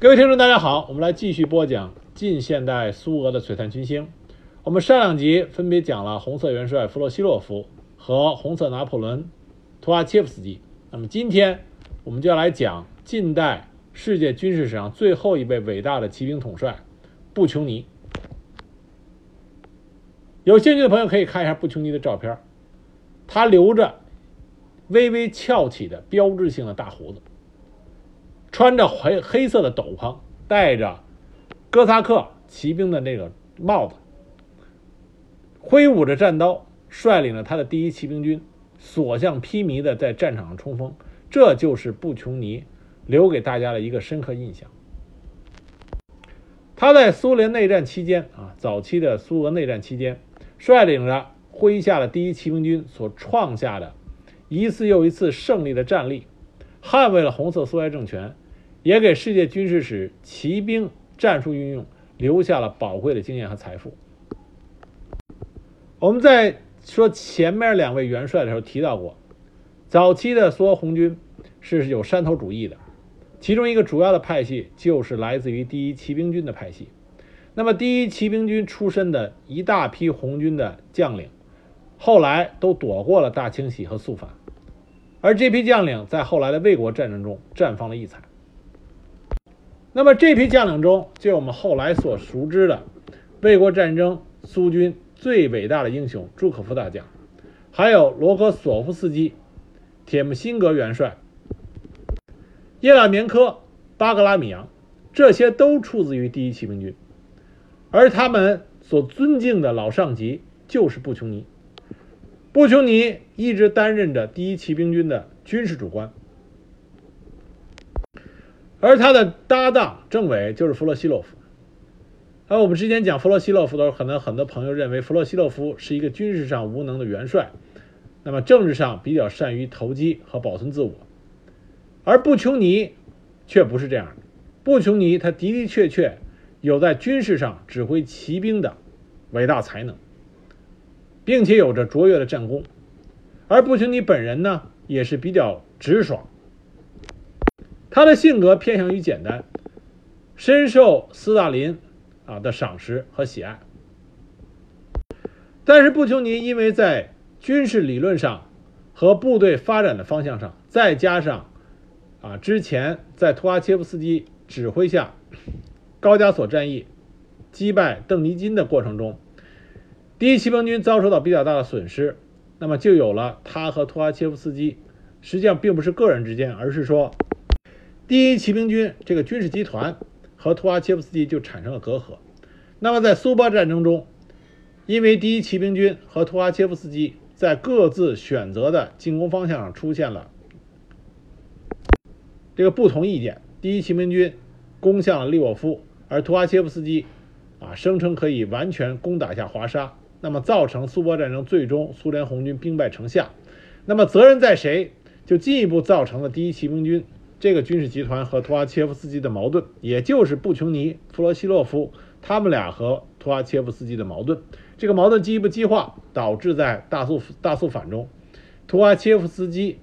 各位听众，大家好，我们来继续播讲近现代苏俄的璀璨群星。我们上两集分别讲了红色元帅弗洛西洛夫和红色拿破仑图阿切夫斯基。那么今天我们就要来讲近代世界军事史上最后一位伟大的骑兵统帅布琼尼。有兴趣的朋友可以看一下布琼尼的照片，他留着微微翘起的标志性的大胡子。穿着黑黑色的斗篷，戴着哥萨克骑兵的那个帽子，挥舞着战刀，率领着他的第一骑兵军，所向披靡的在战场上冲锋。这就是布琼尼留给大家的一个深刻印象。他在苏联内战期间啊，早期的苏俄内战期间，率领着麾下的第一骑兵军所创下的一次又一次胜利的战例，捍卫了红色苏维埃政权。也给世界军事史骑兵战术运用留下了宝贵的经验和财富。我们在说前面两位元帅的时候提到过，早期的苏俄红军是有山头主义的，其中一个主要的派系就是来自于第一骑兵军的派系。那么，第一骑兵军出身的一大批红军的将领，后来都躲过了大清洗和肃反，而这批将领在后来的卫国战争中绽放了异彩。那么这批将领中，就我们后来所熟知的卫国战争苏军最伟大的英雄朱可夫大将，还有罗科索夫斯基、铁木辛格元帅、叶拉缅科、巴格拉米扬，这些都出自于第一骑兵军，而他们所尊敬的老上级就是布琼尼。布琼尼一直担任着第一骑兵军的军事主官。而他的搭档政委就是弗洛西洛夫。而我们之前讲弗洛西洛夫的时候，可能很多朋友认为弗洛西洛夫是一个军事上无能的元帅，那么政治上比较善于投机和保存自我。而布琼尼却不是这样的。布琼尼他的的确确有在军事上指挥骑兵的伟大才能，并且有着卓越的战功。而布琼尼本人呢，也是比较直爽。他的性格偏向于简单，深受斯大林啊的赏识和喜爱。但是布琼尼因为在军事理论上和部队发展的方向上，再加上啊之前在图阿切夫斯基指挥下高加索战役击败邓尼金的过程中，第一骑兵军遭受到比较大的损失，那么就有了他和图哈切夫斯基实际上并不是个人之间，而是说。第一骑兵军这个军事集团和图哈切夫斯基就产生了隔阂。那么在苏波战争中，因为第一骑兵军和图哈切夫斯基在各自选择的进攻方向上出现了这个不同意见，第一骑兵军攻向利沃夫，而图哈切夫斯基啊声称可以完全攻打下华沙，那么造成苏波战争最终苏联红军兵败城下。那么责任在谁？就进一步造成了第一骑兵军。这个军事集团和图阿切夫斯基的矛盾，也就是布琼尼、弗罗西洛夫他们俩和图阿切夫斯基的矛盾。这个矛盾进一步激化，导致在大肃大肃反中，图阿切夫斯基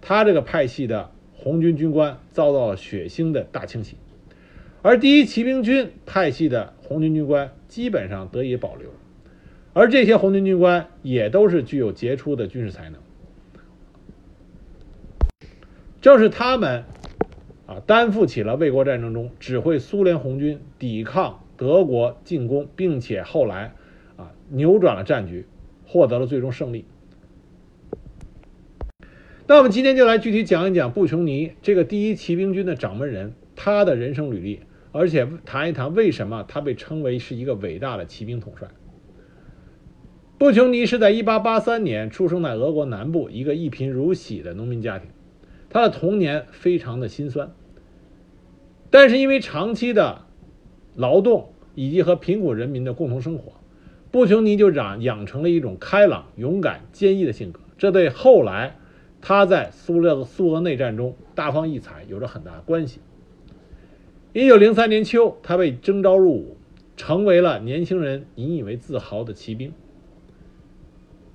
他这个派系的红军军官遭到了血腥的大清洗，而第一骑兵军派系的红军军官基本上得以保留，而这些红军军官也都是具有杰出的军事才能。正是他们，啊，担负起了卫国战争中指挥苏联红军抵抗德国进攻，并且后来，啊，扭转了战局，获得了最终胜利。那我们今天就来具体讲一讲布琼尼这个第一骑兵军的掌门人，他的人生履历，而且谈一谈为什么他被称为是一个伟大的骑兵统帅。布琼尼是在1883年出生在俄国南部一个一贫如洗的农民家庭。他的童年非常的心酸，但是因为长期的劳动以及和贫苦人民的共同生活，布琼尼就长养成了一种开朗、勇敢、坚毅的性格，这对后来他在苏勒苏俄内战中大放异彩有着很大的关系。一九零三年秋，他被征召入伍，成为了年轻人引以为自豪的骑兵。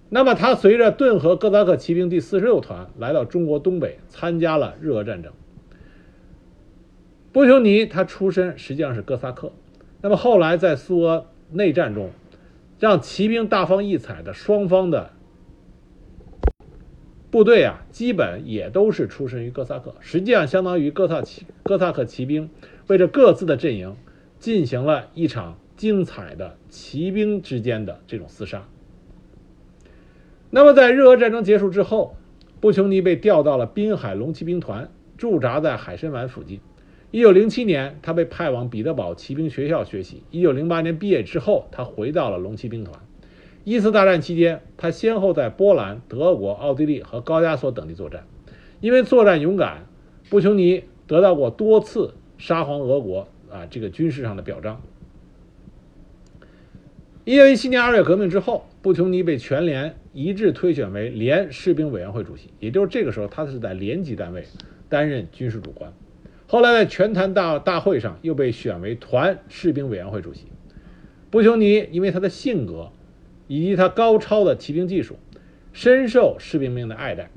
那么，他随着顿河哥萨克骑兵第四十六团来到中国东北，参加了日俄战争。波丘尼他出身实际上是哥萨克，那么后来在苏俄内战中，让骑兵大放异彩的双方的部队啊，基本也都是出身于哥萨克，实际上相当于哥萨骑哥萨克骑兵为着各自的阵营进行了一场精彩的骑兵之间的这种厮杀。那么在日俄战争结束之后，布琼尼被调到了滨海龙骑兵团，驻扎在海参崴附近。一九零七年，他被派往彼得堡骑兵学校学习。一九零八年毕业之后，他回到了龙骑兵团。一次大战期间，他先后在波兰、德国、奥地利和高加索等地作战。因为作战勇敢，布琼尼得到过多次沙皇俄国啊这个军事上的表彰。一九一七年二月革命之后，布琼尼被全连一致推选为连士兵委员会主席，也就是这个时候，他是在连级单位担任军事主官。后来在全团大大会上又被选为团士兵委员会主席。布琼尼因为他的性格以及他高超的骑兵技术，深受士兵们的爱戴。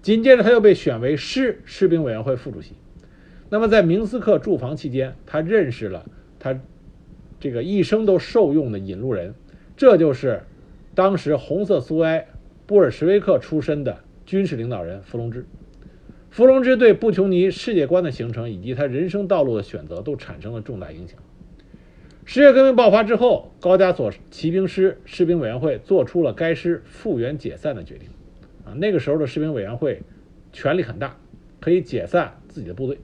紧接着他又被选为师士兵委员会副主席。那么在明斯克驻防期间，他认识了他。这个一生都受用的引路人，这就是当时红色苏埃布尔什维克出身的军事领导人弗龙芝。弗龙芝对布琼尼世界观的形成以及他人生道路的选择都产生了重大影响。十月革命爆发之后，高加索骑兵师士兵委员会做出了该师复员解散的决定。啊，那个时候的士兵委员会权力很大，可以解散自己的部队。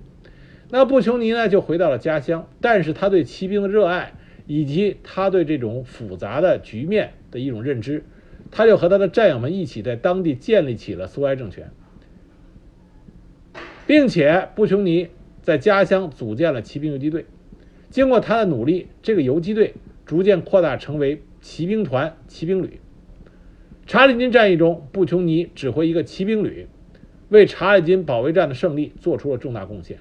那布琼尼呢，就回到了家乡，但是他对骑兵的热爱。以及他对这种复杂的局面的一种认知，他就和他的战友们一起在当地建立起了苏埃政权，并且布琼尼在家乡组建了骑兵游击队。经过他的努力，这个游击队逐渐扩大成为骑兵团、骑兵旅。查理金战役中，布琼尼指挥一个骑兵旅，为查理金保卫战的胜利做出了重大贡献，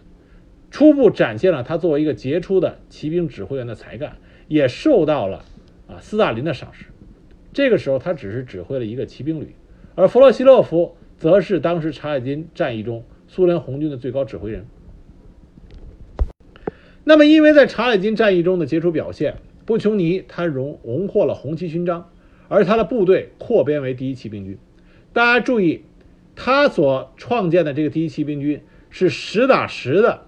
初步展现了他作为一个杰出的骑兵指挥员的才干。也受到了啊斯大林的赏识。这个时候，他只是指挥了一个骑兵旅，而弗洛西洛夫则是当时查尔金战役中苏联红军的最高指挥人。那么，因为在查尔金战役中的杰出表现，布琼尼他荣荣获了红旗勋章，而他的部队扩编为第一骑兵军。大家注意，他所创建的这个第一骑兵军是实打实的，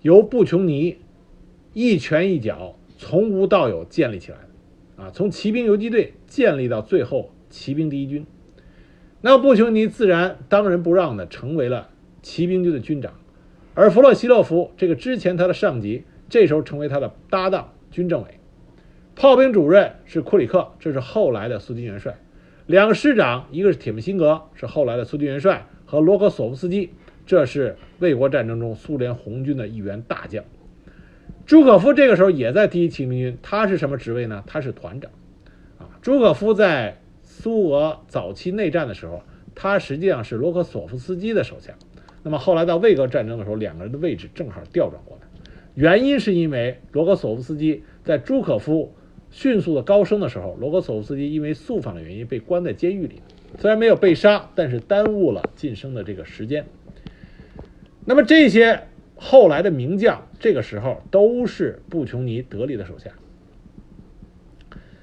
由布琼尼一拳一脚。从无到有建立起来的，啊，从骑兵游击队建立到最后骑兵第一军，那么布琼尼自然当仁不让的成为了骑兵军的军长，而弗洛西洛夫这个之前他的上级，这时候成为他的搭档军政委，炮兵主任是库里克，这是后来的苏军元帅，两个师长，一个是铁木辛格，是后来的苏军元帅，和罗格索夫斯基，这是卫国战争中苏联红军的一员大将。朱可夫这个时候也在第一骑兵军，他是什么职位呢？他是团长，啊，朱可夫在苏俄早期内战的时候，他实际上是罗克索夫斯基的手下。那么后来到卫国战争的时候，两个人的位置正好调转过来，原因是因为罗克索夫斯基在朱可夫迅速的高升的时候，罗克索夫斯基因为肃反的原因被关在监狱里，虽然没有被杀，但是耽误了晋升的这个时间。那么这些。后来的名将，这个时候都是布琼尼得力的手下。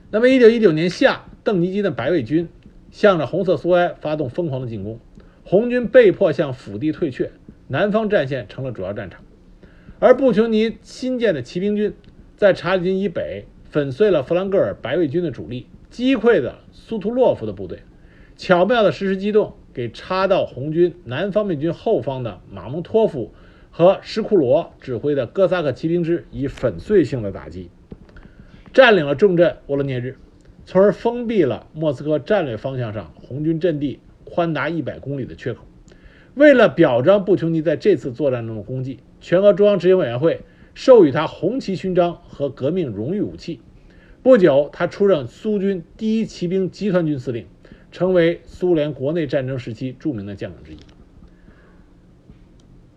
那么，一九一九年夏，邓尼基的白卫军向着红色苏埃发动疯狂的进攻，红军被迫向腹地退却，南方战线成了主要战场。而布琼尼新建的骑兵军在查理金以北粉碎了弗兰格尔白卫军的主力，击溃了苏图洛夫的部队，巧妙的实施机动，给插到红军南方面军后方的马蒙托夫。和施库罗指挥的哥萨克骑兵师以粉碎性的打击，占领了重镇沃罗涅日，从而封闭了莫斯科战略方向上红军阵地宽达一百公里的缺口。为了表彰布琼尼在这次作战中的功绩，全俄中央执行委员会授予他红旗勋章和革命荣誉武器。不久，他出任苏军第一骑兵集团军司令，成为苏联国内战争时期著名的将领之一。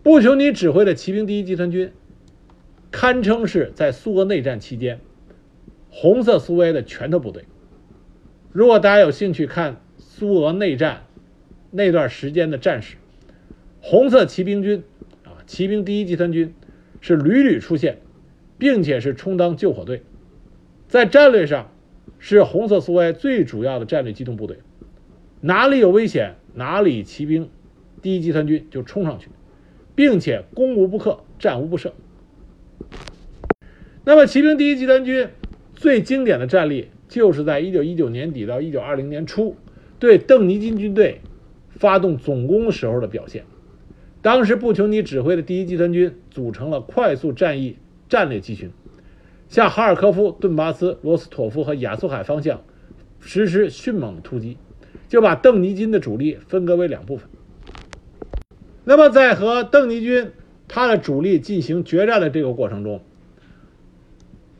布琼尼指挥的骑兵第一集团军，堪称是在苏俄内战期间红色苏维埃的拳头部队。如果大家有兴趣看苏俄内战那段时间的战史，红色骑兵军啊，骑兵第一集团军是屡屡出现，并且是充当救火队，在战略上是红色苏维埃最主要的战略机动部队，哪里有危险，哪里骑兵第一集团军就冲上去，并且攻无不克，战无不胜。那么，骑兵第一集团军最经典的战例，就是在1919年底到1920年初对邓尼金军队发动总攻时候的表现。当时，布琼尼指挥的第一集团军组成了快速战役战略集群，向哈尔科夫、顿巴斯、罗斯托夫和亚速海方向实施迅猛突击，就把邓尼金的主力分割为两部分。那么，在和邓尼军他的主力进行决战的这个过程中，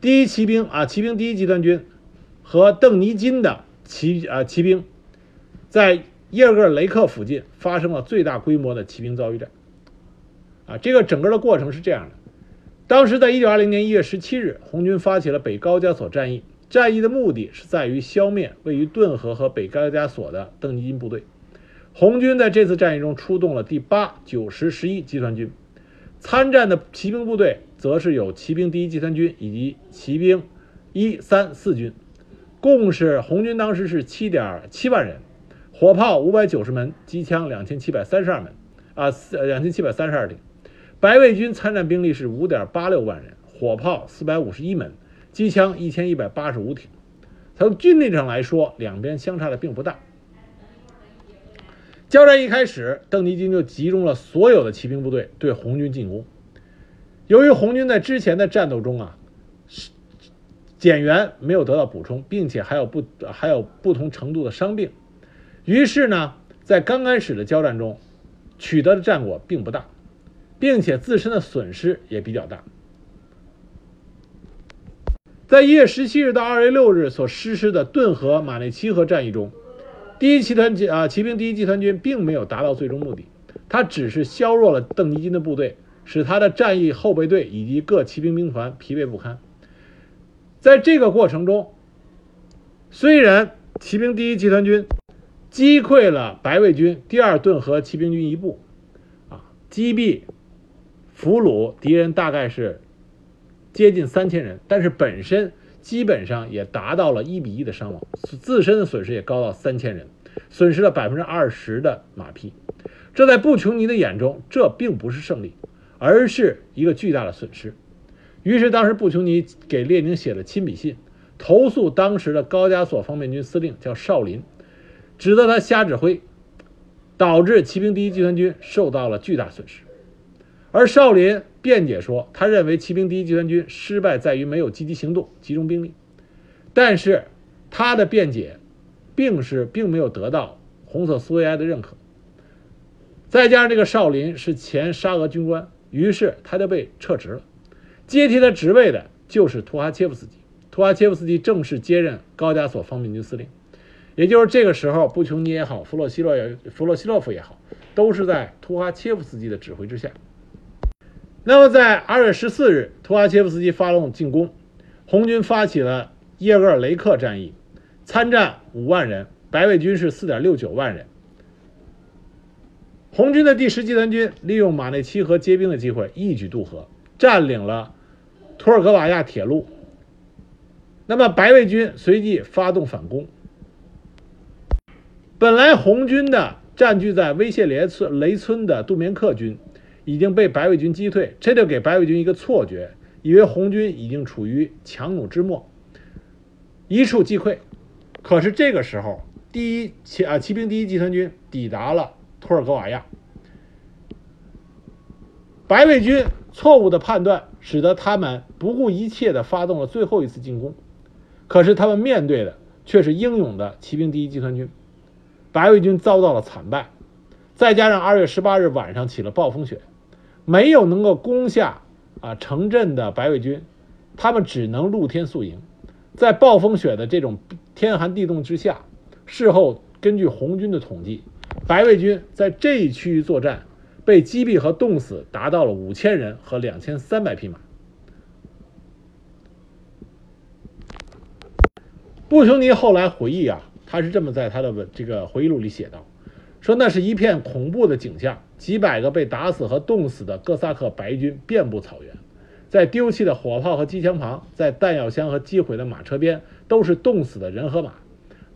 第一骑兵啊，骑兵第一集团军和邓尼金的骑啊骑兵，在叶尔戈尔雷克附近发生了最大规模的骑兵遭遇战。啊，这个整个的过程是这样的：当时在一九二零年一月十七日，红军发起了北高加索战役，战役的目的是在于消灭位于顿河和北高加索的邓尼金部队。红军在这次战役中出动了第八、九、十、十一集团军，参战的骑兵部队则是有骑兵第一集团军以及骑兵一、三、四军，共是红军当时是七点七万人，火炮五百九十门，机枪两千七百三十二门，啊，两千七百三十二挺。白卫军参战兵力是五点八六万人，火炮四百五十一门，机枪一千一百八十五挺。从军力上来说，两边相差的并不大。交战一开始，邓尼金就集中了所有的骑兵部队对红军进攻。由于红军在之前的战斗中啊，减员没有得到补充，并且还有不还有不同程度的伤病，于是呢，在刚开始的交战中，取得的战果并不大，并且自身的损失也比较大。在一月十七日到二月六日所实施的顿河、马内齐河战役中。第一集团军啊，骑兵第一集团军并没有达到最终目的，他只是削弱了邓尼金的部队，使他的战役后备队以及各骑兵兵团疲惫不堪。在这个过程中，虽然骑兵第一集团军击溃了白卫军第二顿河骑兵军一部，啊，击毙、俘虏敌人大概是接近三千人，但是本身。基本上也达到了一比一的伤亡，自身的损失也高到三千人，损失了百分之二十的马匹。这在布琼尼的眼中，这并不是胜利，而是一个巨大的损失。于是，当时布琼尼给列宁写了亲笔信，投诉当时的高加索方面军司令叫少林，指责他瞎指挥，导致骑兵第一集团军受到了巨大损失。而少林辩解说，他认为骑兵第一集团军失败在于没有积极行动、集中兵力。但是他的辩解，并是并没有得到红色苏维埃的认可。再加上这个少林是前沙俄军官，于是他就被撤职了。接替他职位的就是图哈切夫斯基。图哈切夫斯基正式接任高加索方面军司令。也就是这个时候，布琼尼也好，弗洛西洛也弗洛西洛夫也好，都是在图哈切夫斯基的指挥之下。那么，在二月十四日，图哈切夫斯基发动进攻，红军发起了耶格尔雷克战役，参战五万人，白卫军是四点六九万人。红军的第十集团军利用马内奇河结冰的机会，一举渡河，占领了图尔格瓦亚铁路。那么，白卫军随即发动反攻。本来红军的占据在威谢雷村雷村的杜明克军。已经被白卫军击退，这就给白卫军一个错觉，以为红军已经处于强弩之末，一触即溃。可是这个时候，第一骑啊骑兵第一集团军抵达了托尔戈瓦亚，白卫军错误的判断使得他们不顾一切的发动了最后一次进攻，可是他们面对的却是英勇的骑兵第一集团军，白卫军遭到了惨败，再加上二月十八日晚上起了暴风雪。没有能够攻下啊城镇的白卫军，他们只能露天宿营，在暴风雪的这种天寒地冻之下，事后根据红军的统计，白卫军在这一区域作战被击毙和冻死达到了五千人和两千三百匹马。布琼尼后来回忆啊，他是这么在他的文这个回忆录里写道。说那是一片恐怖的景象，几百个被打死和冻死的哥萨克白军遍布草原，在丢弃的火炮和机枪旁，在弹药箱和击毁的马车边，都是冻死的人和马。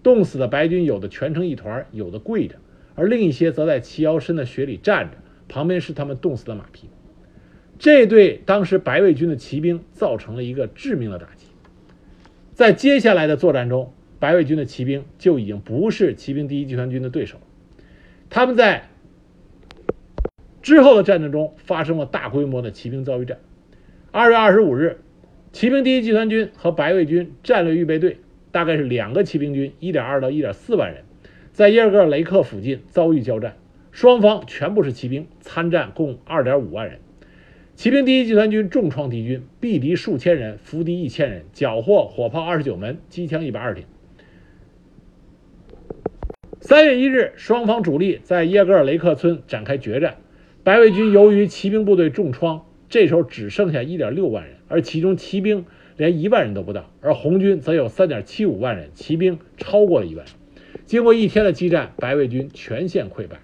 冻死的白军有的蜷成一团，有的跪着，而另一些则在齐腰深的雪里站着，旁边是他们冻死的马匹。这对当时白卫军的骑兵造成了一个致命的打击。在接下来的作战中，白卫军的骑兵就已经不是骑兵第一集团军的对手。他们在之后的战争中发生了大规模的骑兵遭遇战。二月二十五日，骑兵第一集团军和白卫军战略预备队，大概是两个骑兵军，一点二到一点四万人，在耶尔格尔雷克附近遭遇交战。双方全部是骑兵，参战共二点五万人。骑兵第一集团军重创敌军，毙敌数千人，俘敌一千人，缴获火炮二十九门，机枪一百二十挺。三月一日，双方主力在耶格尔雷克村展开决战。白卫军由于骑兵部队重创，这时候只剩下一点六万人，而其中骑兵连一万人都不到；而红军则有三点七五万人，骑兵超过了一万。经过一天的激战，白卫军全线溃败。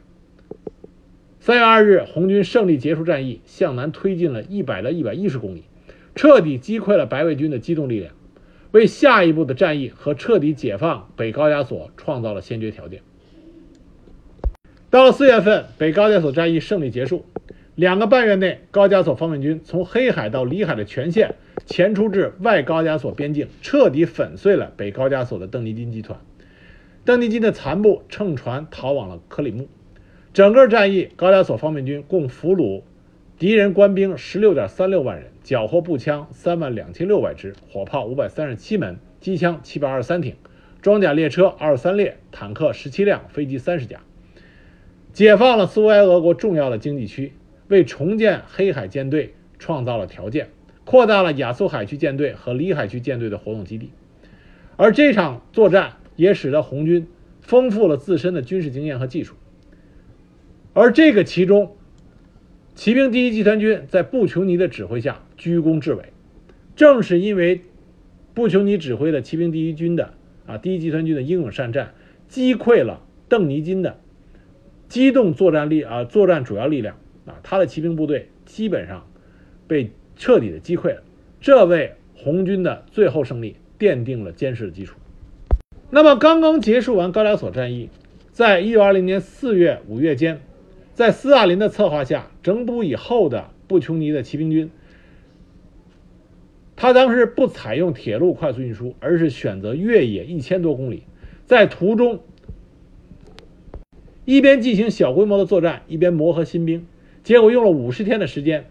三月二日，红军胜利结束战役，向南推进了一百到一百一十公里，彻底击溃了白卫军的机动力量，为下一步的战役和彻底解放北高加索创造了先决条件。到了四月份，北高加索战役胜利结束。两个半月内，高加索方面军从黑海到里海的全线前出至外高加索边境，彻底粉碎了北高加索的邓尼金集团。邓尼金的残部乘船逃往了克里木。整个战役，高加索方面军共俘虏敌人官兵十六点三六万人，缴获步枪三万两千六百支，火炮五百三十七门，机枪七百二十三挺，装甲列车二十三列，坦克十七辆，飞机三十架。解放了苏维埃俄国重要的经济区，为重建黑海舰队创造了条件，扩大了亚速海区舰队和里海区舰队的活动基地。而这场作战也使得红军丰富了自身的军事经验和技术。而这个其中，骑兵第一集团军在布琼尼的指挥下居功至伟。正是因为布琼尼指挥的骑兵第一军的啊第一集团军的英勇善战，击溃了邓尼金的。机动作战力啊，作战主要力量啊，他的骑兵部队基本上被彻底的击溃了，这为红军的最后胜利奠定了坚实的基础。那么，刚刚结束完高加索战役，在一九二零年四月、五月间，在斯大林的策划下，整补以后的布琼尼的骑兵军，他当时不采用铁路快速运输，而是选择越野一千多公里，在途中。一边进行小规模的作战，一边磨合新兵，结果用了五十天的时间，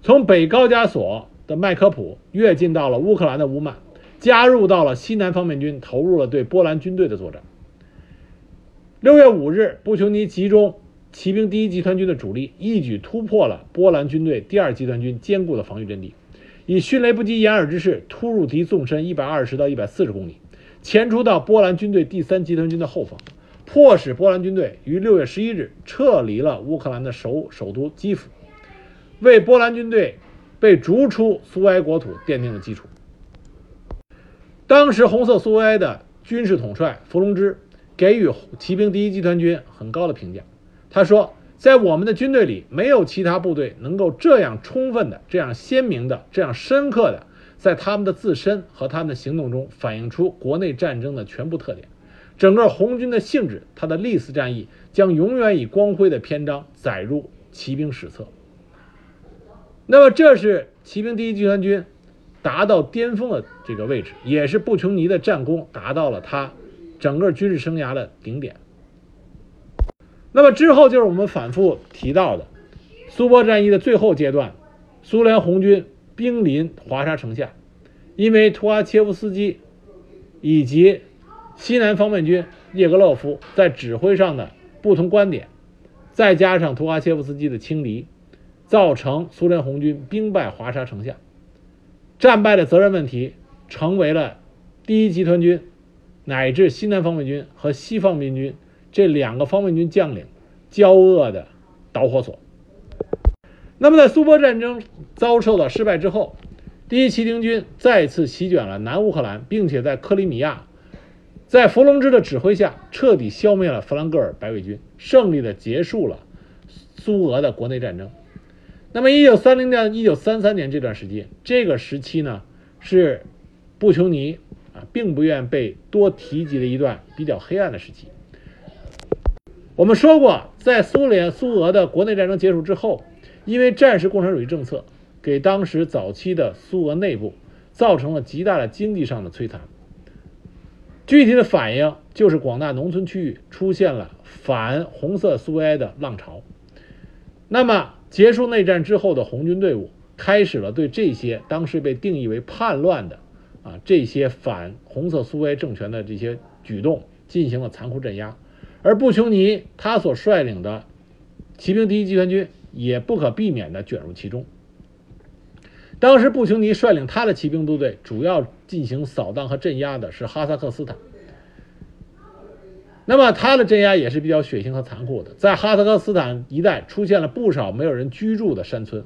从北高加索的麦科普跃进到了乌克兰的乌曼，加入到了西南方面军，投入了对波兰军队的作战。六月五日，布琼尼集中骑兵第一集团军的主力，一举突破了波兰军队第二集团军坚固的防御阵地，以迅雷不及掩耳之势突入敌纵深一百二十到一百四十公里。前出到波兰军队第三集团军的后方，迫使波兰军队于六月十一日撤离了乌克兰的首首都基辅，为波兰军队被逐出苏维埃国土奠定了基础。当时红色苏维埃的军事统帅伏龙芝给予骑兵第一集团军很高的评价，他说：“在我们的军队里，没有其他部队能够这样充分的、这样鲜明的、这样深刻的。”在他们的自身和他们的行动中反映出国内战争的全部特点，整个红军的性质，他的历次战役将永远以光辉的篇章载入骑兵史册。那么，这是骑兵第一集团军达到巅峰的这个位置，也是布琼尼的战功达到了他整个军事生涯的顶点。那么之后就是我们反复提到的苏波战役的最后阶段，苏联红军。兵临华沙城下，因为图阿切夫斯基以及西南方面军叶格洛夫在指挥上的不同观点，再加上图阿切夫斯基的轻敌，造成苏联红军兵败华沙城下。战败的责任问题成为了第一集团军乃至西南方面军和西方面军这两个方面军将领交恶的导火索。那么，在苏波战争遭受到失败之后，第一骑兵军再次席卷了南乌克兰，并且在克里米亚，在弗龙芝的指挥下，彻底消灭了弗兰格尔白卫军，胜利的结束了苏俄的国内战争。那么，一九三零年、一九三三年这段时间，这个时期呢，是布琼尼啊，并不愿被多提及的一段比较黑暗的时期。我们说过，在苏联、苏俄的国内战争结束之后，因为战时共产主义政策，给当时早期的苏俄内部造成了极大的经济上的摧残。具体的反应就是广大农村区域出现了反红色苏维埃的浪潮。那么，结束内战之后的红军队伍开始了对这些当时被定义为叛乱的啊这些反红色苏维埃政权的这些举动进行了残酷镇压，而布琼尼他所率领的骑兵第一集团军也不可避免地卷入其中。当时布琼尼率领他的骑兵部队主要进行扫荡和镇压的是哈萨克斯坦。那么他的镇压也是比较血腥和残酷的，在哈萨克斯坦一带出现了不少没有人居住的山村，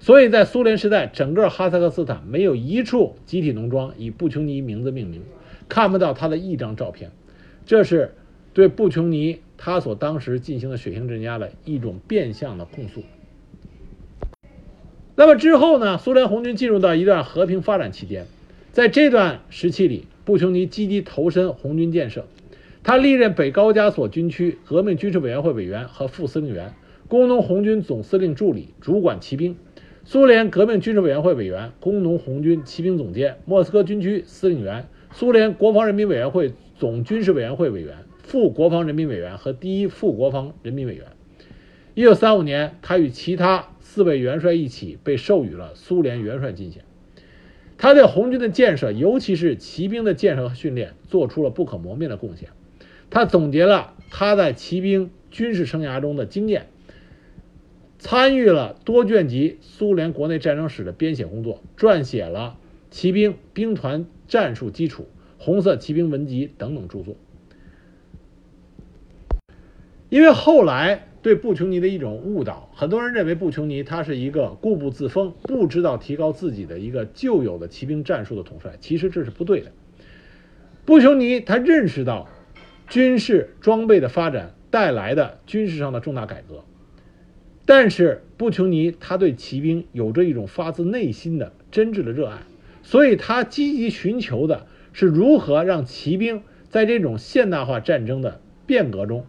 所以在苏联时代，整个哈萨克斯坦没有一处集体农庄以布琼尼名字命名，看不到他的一张照片，这是对布琼尼他所当时进行的血腥镇压的一种变相的控诉。那么之后呢？苏联红军进入到一段和平发展期间，在这段时期里，布琼尼积极投身红军建设。他历任北高加索军区革命军事委员会委员和副司令员，工农红军总司令助理，主管骑兵；苏联革命军事委员会委员，工农红军骑兵总监，莫斯科军区司令员；苏联国防人民委员会总军事委员会委员，副国防人民委员和第一副国防人民委员。一九三五年，他与其他四位元帅一起被授予了苏联元帅军衔。他对红军的建设，尤其是骑兵的建设和训练，做出了不可磨灭的贡献。他总结了他在骑兵军事生涯中的经验，参与了多卷集苏联国内战争史的编写工作，撰写了《骑兵兵团战术基础》《红色骑兵文集》等等著作。因为后来对布琼尼的一种误导，很多人认为布琼尼他是一个固步自封、不知道提高自己的一个旧有的骑兵战术的统帅，其实这是不对的。布琼尼他认识到。军事装备的发展带来的军事上的重大改革，但是布琼尼他对骑兵有着一种发自内心的真挚的热爱，所以他积极寻求的是如何让骑兵在这种现代化战争的变革中，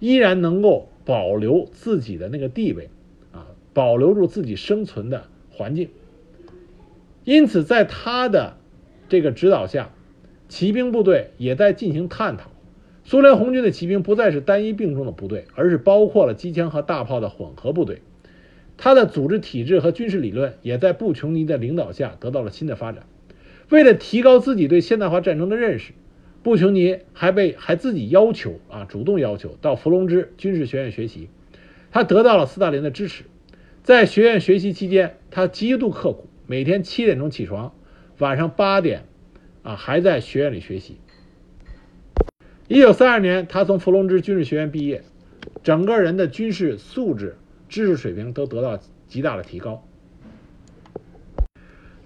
依然能够保留自己的那个地位，啊，保留住自己生存的环境。因此，在他的这个指导下，骑兵部队也在进行探讨。苏联红军的骑兵不再是单一并重的部队，而是包括了机枪和大炮的混合部队。他的组织体制和军事理论也在布琼尼的领导下得到了新的发展。为了提高自己对现代化战争的认识，布琼尼还被还自己要求啊，主动要求到伏龙芝军事学院学习。他得到了斯大林的支持。在学院学习期间，他极度刻苦，每天七点钟起床，晚上八点啊还在学院里学习。一九三二年，他从伏龙芝军事学院毕业，整个人的军事素质、知识水平都得到极大的提高。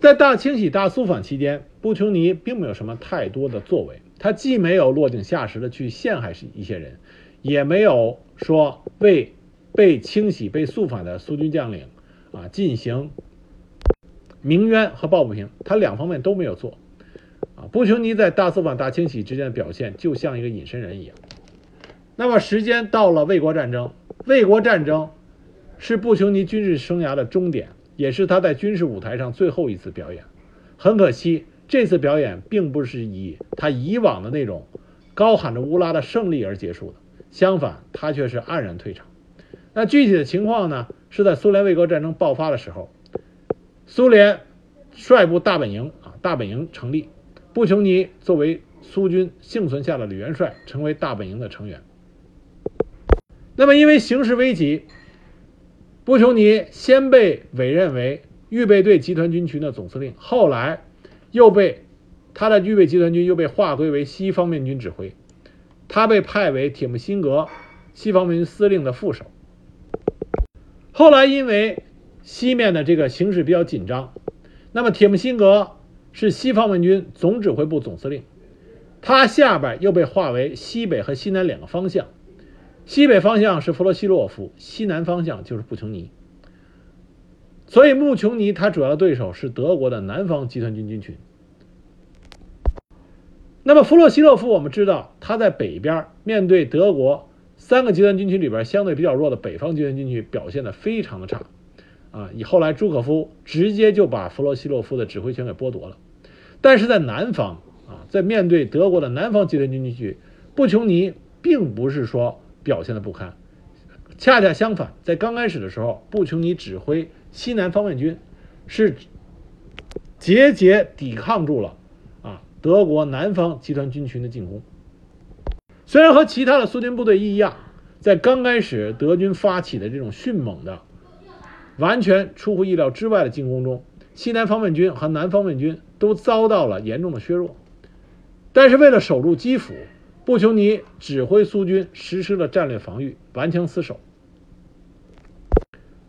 在大清洗、大肃反期间，布琼尼并没有什么太多的作为，他既没有落井下石的去陷害一些人，也没有说为被清洗、被肃反的苏军将领啊进行鸣冤和抱不平，他两方面都没有做。啊布琼尼在大肃反、大清洗之间的表现，就像一个隐身人一样。那么，时间到了卫国战争，卫国战争是布琼尼军事生涯的终点，也是他在军事舞台上最后一次表演。很可惜，这次表演并不是以他以往的那种高喊着乌拉的胜利而结束的，相反，他却是黯然退场。那具体的情况呢？是在苏联卫国战争爆发的时候，苏联率部大本营啊，大本营成立。布琼尼作为苏军幸存下来的元帅，成为大本营的成员。那么，因为形势危急，布琼尼先被委任为预备队集团军群的总司令，后来又被他的预备集团军又被划归为西方面军指挥，他被派为铁木辛格西方面军司令的副手。后来因为西面的这个形势比较紧张，那么铁木辛格。是西方面军总指挥部总司令，他下边又被划为西北和西南两个方向，西北方向是弗罗西洛夫，西南方向就是布琼尼。所以穆琼尼他主要的对手是德国的南方集团军军群。那么弗洛西洛夫，我们知道他在北边面对德国三个集团军群里边相对比较弱的北方集团军群表现的非常的差，啊，以后来朱可夫直接就把弗洛西洛夫的指挥权给剥夺了。但是在南方啊，在面对德国的南方集团军军区，布琼尼并不是说表现的不堪，恰恰相反，在刚开始的时候，布琼尼指挥西南方面军是节节抵抗住了啊。德国南方集团军群的进攻，虽然和其他的苏军部队一样，在刚开始德军发起的这种迅猛的、完全出乎意料之外的进攻中，西南方面军和南方面军都遭到了严重的削弱。但是为了守住基辅，布琼尼指挥苏军实施了战略防御，顽强死守。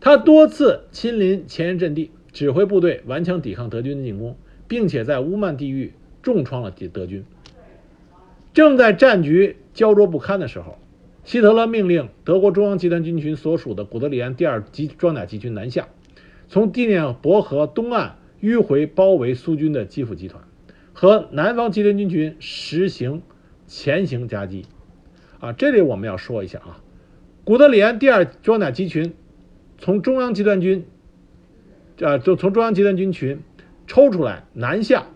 他多次亲临前沿阵地，指挥部队顽强抵抗德军的进攻，并且在乌曼地域。重创了德德军。正在战局焦灼不堪的时候，希特勒命令德国中央集团军群所属的古德里安第二集装甲集群南下，从第聂伯河东岸迂回包围苏军的基辅集团，和南方集团军群实行前行夹击。啊，这里我们要说一下啊，古德里安第二装甲集群从中央集团军，啊，就从中央集团军群抽出来南下。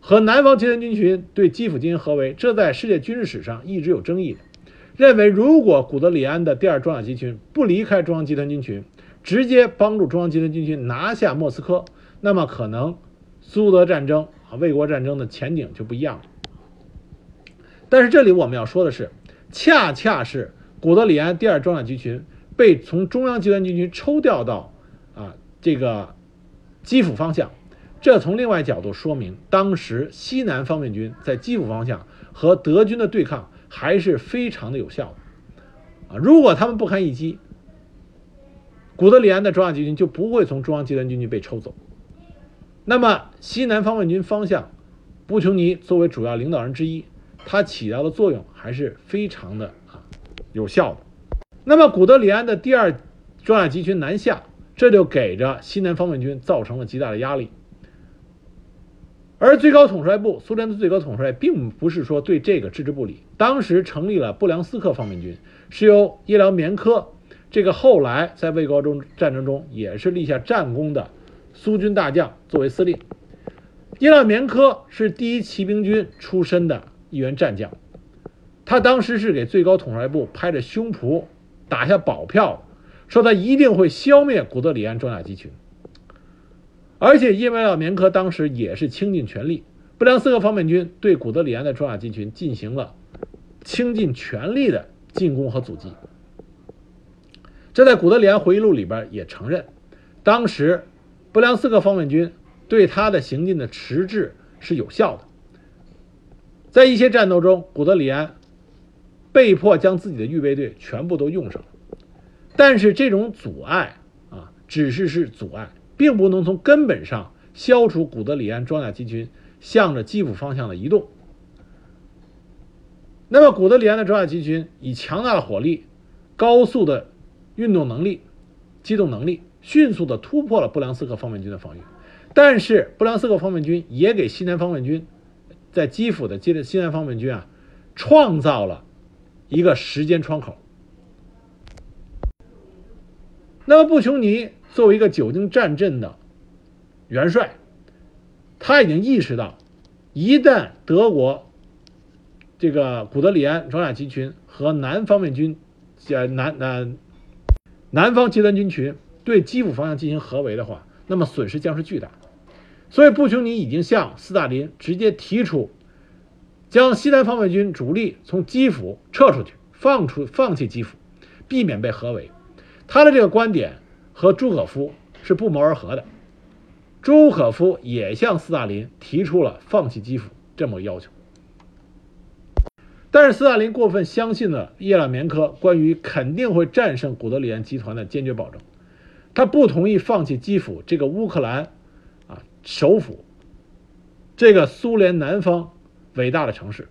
和南方集团军群对基辅进行合围，这在世界军事史上一直有争议。认为如果古德里安的第二装甲集群不离开中央集团军群，直接帮助中央集团军群拿下莫斯科，那么可能苏德战争啊卫国战争的前景就不一样了。但是这里我们要说的是，恰恰是古德里安第二装甲集群被从中央集团军群抽调到啊这个基辅方向。这从另外角度说明，当时西南方面军在基辅方向和德军的对抗还是非常的有效的啊！如果他们不堪一击，古德里安的装甲集军就不会从中央集团军区被抽走。那么西南方面军方向，布琼尼作为主要领导人之一，他起到的作用还是非常的啊有效的。那么古德里安的第二装甲集群南下，这就给着西南方面军造成了极大的压力。而最高统帅部，苏联的最高统帅并不是说对这个置之不理。当时成立了布良斯克方面军，是由叶良棉科这个后来在卫国中战争中也是立下战功的苏军大将作为司令。叶良棉科是第一骑兵军出身的一员战将，他当时是给最高统帅部拍着胸脯打下保票，说他一定会消灭古德里安装甲集群。而且，叶麦奥棉科当时也是倾尽全力，布良斯克方面军对古德里安的装甲集群进行了倾尽全力的进攻和阻击。这在古德里安回忆录里边也承认，当时布良斯克方面军对他的行进的迟滞是有效的。在一些战斗中，古德里安被迫将自己的预备队全部都用上了，但是这种阻碍啊，只是是阻碍。并不能从根本上消除古德里安装甲集群向着基辅方向的移动。那么，古德里安的装甲集群以强大的火力、高速的运动能力、机动能力，迅速的突破了布良斯克方面军的防御。但是，布良斯克方面军也给西南方面军在基辅的接着西南方面军啊，创造了一个时间窗口。那么，布琼尼。作为一个久经战阵的元帅，他已经意识到，一旦德国这个古德里安装甲集群和南方面军，呃南南南方集团军群对基辅方向进行合围的话，那么损失将是巨大。所以布琼尼已经向斯大林直接提出，将西南方面军主力从基辅撤出去，放出放弃基辅，避免被合围。他的这个观点。和朱可夫是不谋而合的，朱可夫也向斯大林提出了放弃基辅这么个要求，但是斯大林过分相信了叶朗棉科关于肯定会战胜古德里安集团的坚决保证，他不同意放弃基辅这个乌克兰啊首府，这个苏联南方伟大的城市，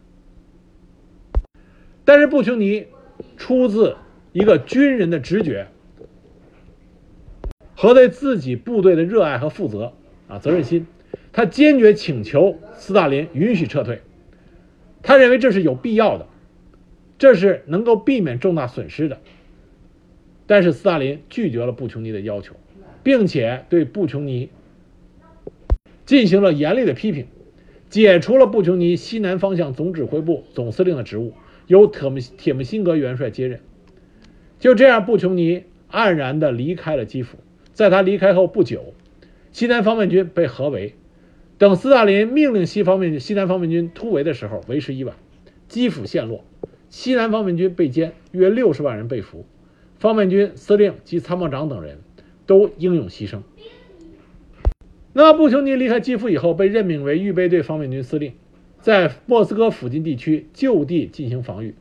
但是布琼尼出自一个军人的直觉。和对自己部队的热爱和负责啊责任心，他坚决请求斯大林允许撤退。他认为这是有必要的，这是能够避免重大损失的。但是斯大林拒绝了布琼尼的要求，并且对布琼尼进行了严厉的批评，解除了布琼尼西南方向总指挥部总司令的职务，由铁木铁木辛格元帅接任。就这样，布琼尼黯然地离开了基辅。在他离开后不久，西南方面军被合围。等斯大林命令西方面西南方面军突围的时候，为时已晚，基辅陷落，西南方面军被歼，约六十万人被俘，方面军司令及参谋长等人都英勇牺牲。那布琼尼离开基辅以后，被任命为预备队方面军司令，在莫斯科附近地区就地进行防御。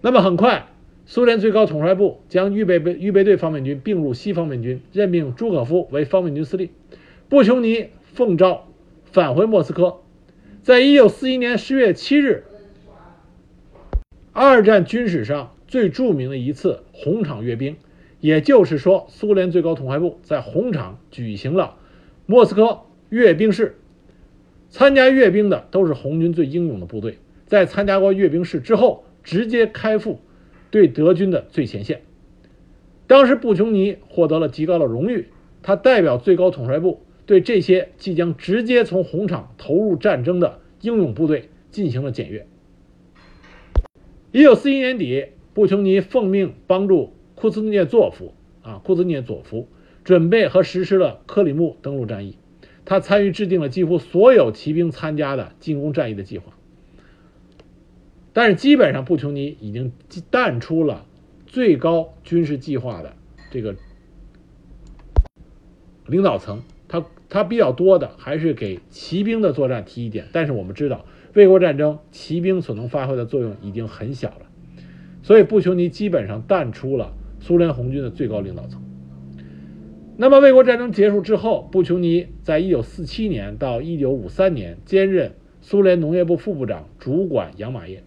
那么很快。苏联最高统帅部将预备备预备队方面军并入西方面军，任命朱可夫为方面军司令。布琼尼奉召返回莫斯科。在一九四一年十月七日，二战军史上最著名的一次红场阅兵，也就是说，苏联最高统帅部在红场举行了莫斯科阅兵式。参加阅兵的都是红军最英勇的部队，在参加过阅兵式之后，直接开赴。对德军的最前线，当时布琼尼获得了极高的荣誉，他代表最高统帅部对这些即将直接从红场投入战争的英勇部队进行了检阅。一九四一年底，布琼尼奉命帮助库兹涅佐夫啊库兹涅佐夫准备和实施了克里木登陆战役，他参与制定了几乎所有骑兵参加的进攻战役的计划。但是基本上，布琼尼已经淡出了最高军事计划的这个领导层。他他比较多的还是给骑兵的作战提意见。但是我们知道，卫国战争骑兵所能发挥的作用已经很小了，所以布琼尼基本上淡出了苏联红军的最高领导层。那么，卫国战争结束之后，布琼尼在1947年到1953年兼任苏联农业部副部长，主管养马业。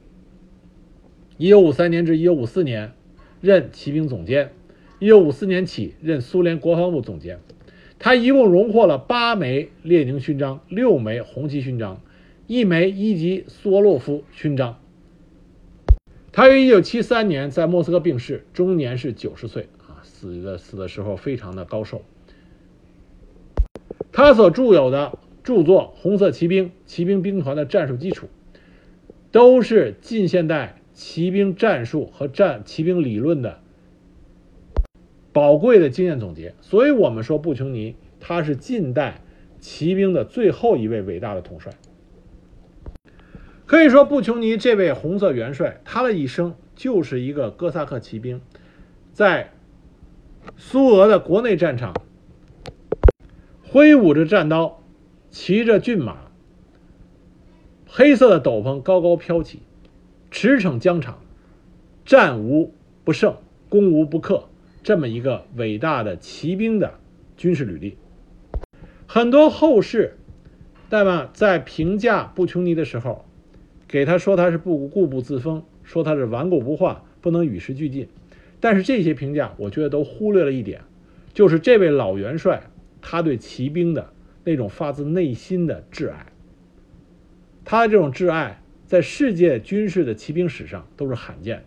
一九五三年至一九五四年，任骑兵总监。一九五四年起任苏联国防部总监。他一共荣获了八枚列宁勋章、六枚红旗勋章、一枚一级苏沃洛夫勋章。他于一九七三年在莫斯科病逝，终年是九十岁啊，死的死的时候非常的高寿。他所著有的著作《红色骑兵》《骑兵兵团的战术基础》，都是近现代。骑兵战术和战骑兵理论的宝贵的经验总结，所以我们说布琼尼他是近代骑兵的最后一位伟大的统帅。可以说，布琼尼这位红色元帅，他的一生就是一个哥萨克骑兵，在苏俄的国内战场挥舞着战刀，骑着骏马，黑色的斗篷高高飘起。驰骋疆场，战无不胜，攻无不克，这么一个伟大的骑兵的军事履历。很多后世，那么在评价布琼尼的时候，给他说他是不固步自封，说他是顽固不化，不能与时俱进。但是这些评价，我觉得都忽略了一点，就是这位老元帅他对骑兵的那种发自内心的挚爱，他的这种挚爱。在世界军事的骑兵史上都是罕见。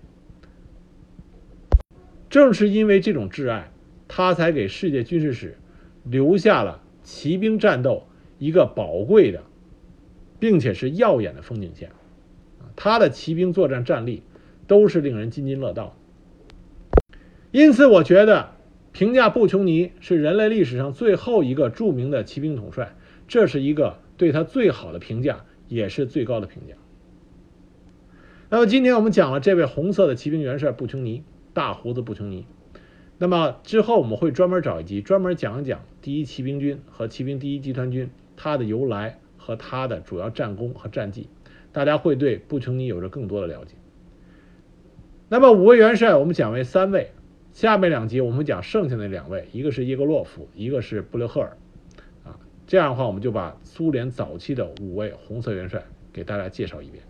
正是因为这种挚爱，他才给世界军事史留下了骑兵战斗一个宝贵的，并且是耀眼的风景线。他的骑兵作战战力都是令人津津乐道。因此，我觉得评价布琼尼是人类历史上最后一个著名的骑兵统帅，这是一个对他最好的评价，也是最高的评价。那么今天我们讲了这位红色的骑兵元帅布琼尼，大胡子布琼尼。那么之后我们会专门找一集，专门讲一讲第一骑兵军和骑兵第一集团军它的由来和它的主要战功和战绩，大家会对布琼尼有着更多的了解。那么五位元帅我们讲为三位，下面两集我们讲剩下的两位，一个是叶格洛夫，一个是布留赫尔。啊，这样的话我们就把苏联早期的五位红色元帅给大家介绍一遍。